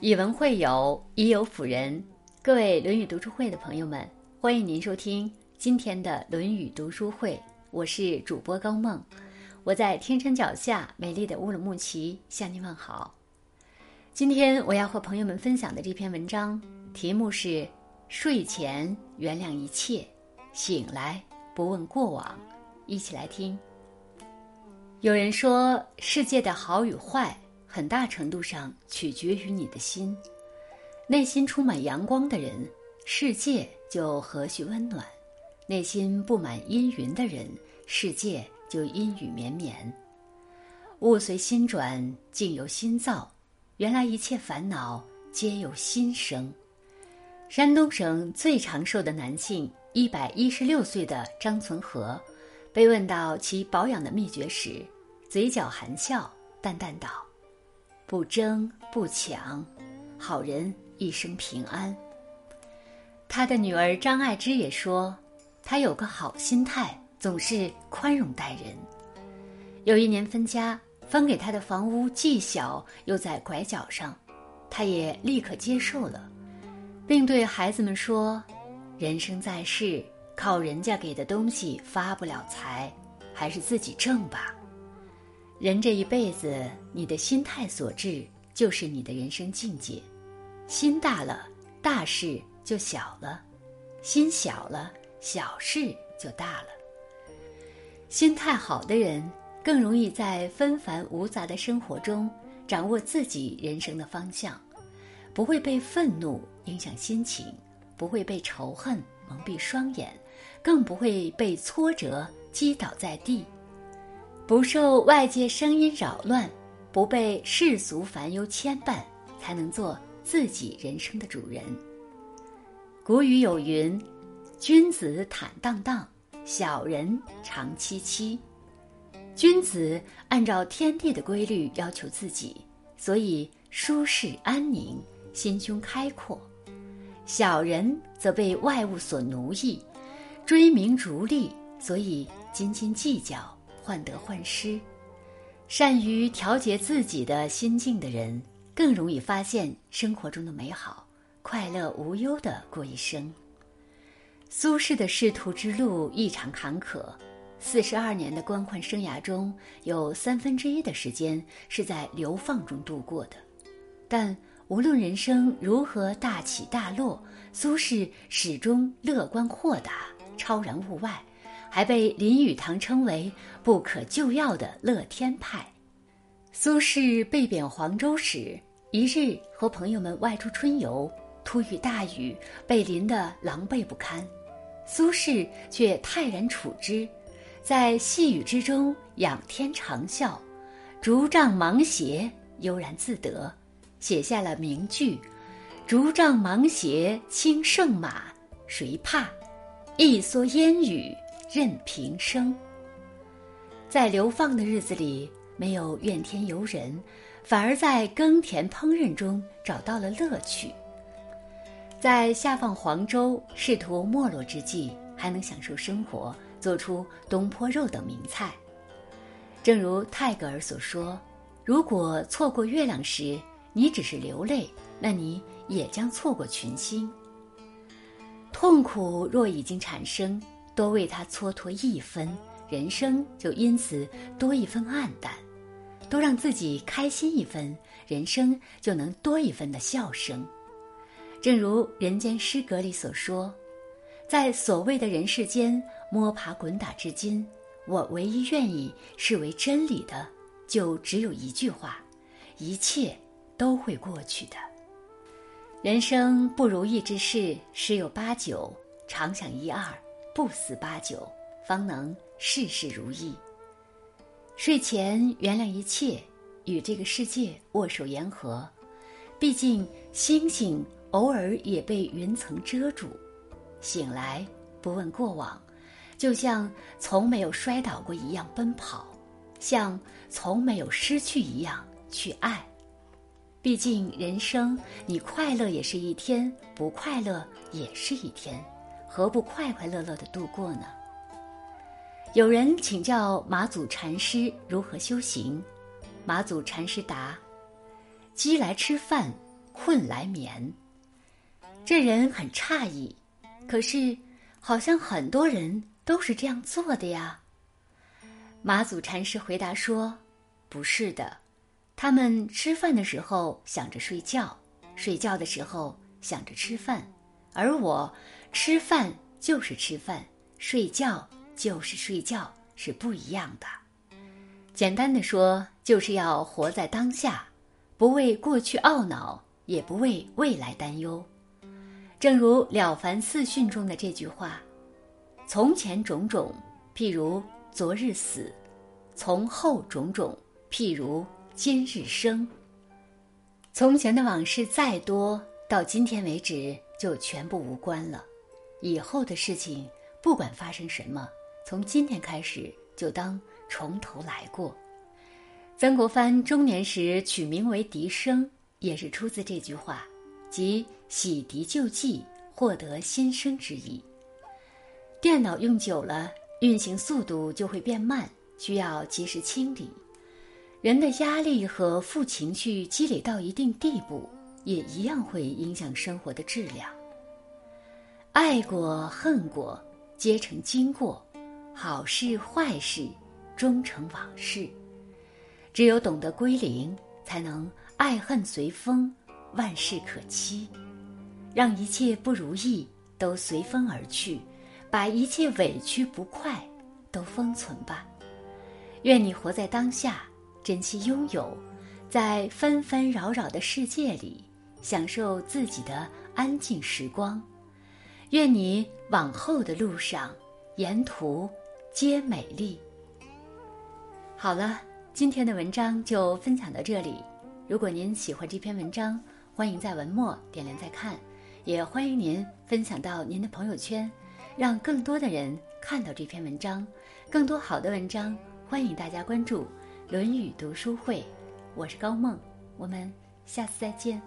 以文会友，以友辅仁。各位《论语》读书会的朋友们，欢迎您收听今天的《论语》读书会。我是主播高梦，我在天山脚下美丽的乌鲁木齐向您问好。今天我要和朋友们分享的这篇文章题目是“睡前原谅一切，醒来不问过往”。一起来听。有人说，世界的好与坏。很大程度上取决于你的心，内心充满阳光的人，世界就和煦温暖；内心布满阴云的人，世界就阴雨绵绵。物随心转，境由心造。原来一切烦恼皆由心生。山东省最长寿的男性，一百一十六岁的张存和，被问到其保养的秘诀时，嘴角含笑，淡淡道。不争不抢，好人一生平安。他的女儿张爱芝也说，他有个好心态，总是宽容待人。有一年分家，分给他的房屋既小又在拐角上，他也立刻接受了，并对孩子们说：“人生在世，靠人家给的东西发不了财，还是自己挣吧。”人这一辈子，你的心态所致，就是你的人生境界。心大了，大事就小了；心小了，小事就大了。心态好的人，更容易在纷繁无杂的生活中掌握自己人生的方向，不会被愤怒影响心情，不会被仇恨蒙蔽双眼，更不会被挫折击倒在地。不受外界声音扰乱，不被世俗烦忧牵绊，才能做自己人生的主人。古语有云：“君子坦荡荡，小人长戚戚。”君子按照天地的规律要求自己，所以舒适安宁，心胸开阔；小人则被外物所奴役，追名逐利，所以斤斤计较。患得患失，善于调节自己的心境的人，更容易发现生活中的美好，快乐无忧的过一生。苏轼的仕途之路异常坎坷，四十二年的官宦生涯中有三分之一的时间是在流放中度过的。但无论人生如何大起大落，苏轼始终乐观豁达，超然物外。还被林语堂称为不可救药的乐天派。苏轼被贬黄州时，一日和朋友们外出春游，突遇大雨，被淋得狼狈不堪。苏轼却泰然处之，在细雨之中仰天长啸，竹杖芒鞋，悠然自得，写下了名句：“竹杖芒鞋轻胜马，谁怕？一蓑烟雨。”任平生。在流放的日子里，没有怨天尤人，反而在耕田烹饪中找到了乐趣。在下放黄州、仕途没落之际，还能享受生活，做出东坡肉等名菜。正如泰戈尔所说：“如果错过月亮时，你只是流泪，那你也将错过群星。痛苦若已经产生。”多为他蹉跎一分，人生就因此多一分黯淡；多让自己开心一分，人生就能多一分的笑声。正如《人间失格》里所说：“在所谓的人世间摸爬滚打至今，我唯一愿意视为真理的，就只有一句话：一切都会过去的。人生不如意之事十有八九，常想一二。”不死八九，方能事事如意。睡前原谅一切，与这个世界握手言和。毕竟星星偶尔也被云层遮住。醒来不问过往，就像从没有摔倒过一样奔跑，像从没有失去一样去爱。毕竟人生，你快乐也是一天，不快乐也是一天。何不快快乐乐的度过呢？有人请教马祖禅师如何修行，马祖禅师答：“鸡来吃饭，困来眠。这人很诧异，可是好像很多人都是这样做的呀。马祖禅师回答说：“不是的，他们吃饭的时候想着睡觉，睡觉的时候想着吃饭，而我吃饭就是吃饭，睡觉就是睡觉，是不一样的。简单的说，就是要活在当下，不为过去懊恼，也不为未来担忧。正如《了凡四训》中的这句话：‘从前种种，譬如’。”昨日死，从后种种，譬如今日生。从前的往事再多，到今天为止就全部无关了。以后的事情，不管发生什么，从今天开始就当从头来过。曾国藩中年时取名为笛声，也是出自这句话，即洗涤旧迹，获得新生之意。电脑用久了。运行速度就会变慢，需要及时清理。人的压力和负情绪积累到一定地步，也一样会影响生活的质量。爱过恨过，皆成经过；好事坏事，终成往事。只有懂得归零，才能爱恨随风，万事可期。让一切不如意都随风而去。把一切委屈不快都封存吧。愿你活在当下，珍惜拥有，在纷纷扰扰的世界里享受自己的安静时光。愿你往后的路上，沿途皆美丽。好了，今天的文章就分享到这里。如果您喜欢这篇文章，欢迎在文末点亮再看，也欢迎您分享到您的朋友圈。让更多的人看到这篇文章，更多好的文章，欢迎大家关注《论语读书会》，我是高梦，我们下次再见。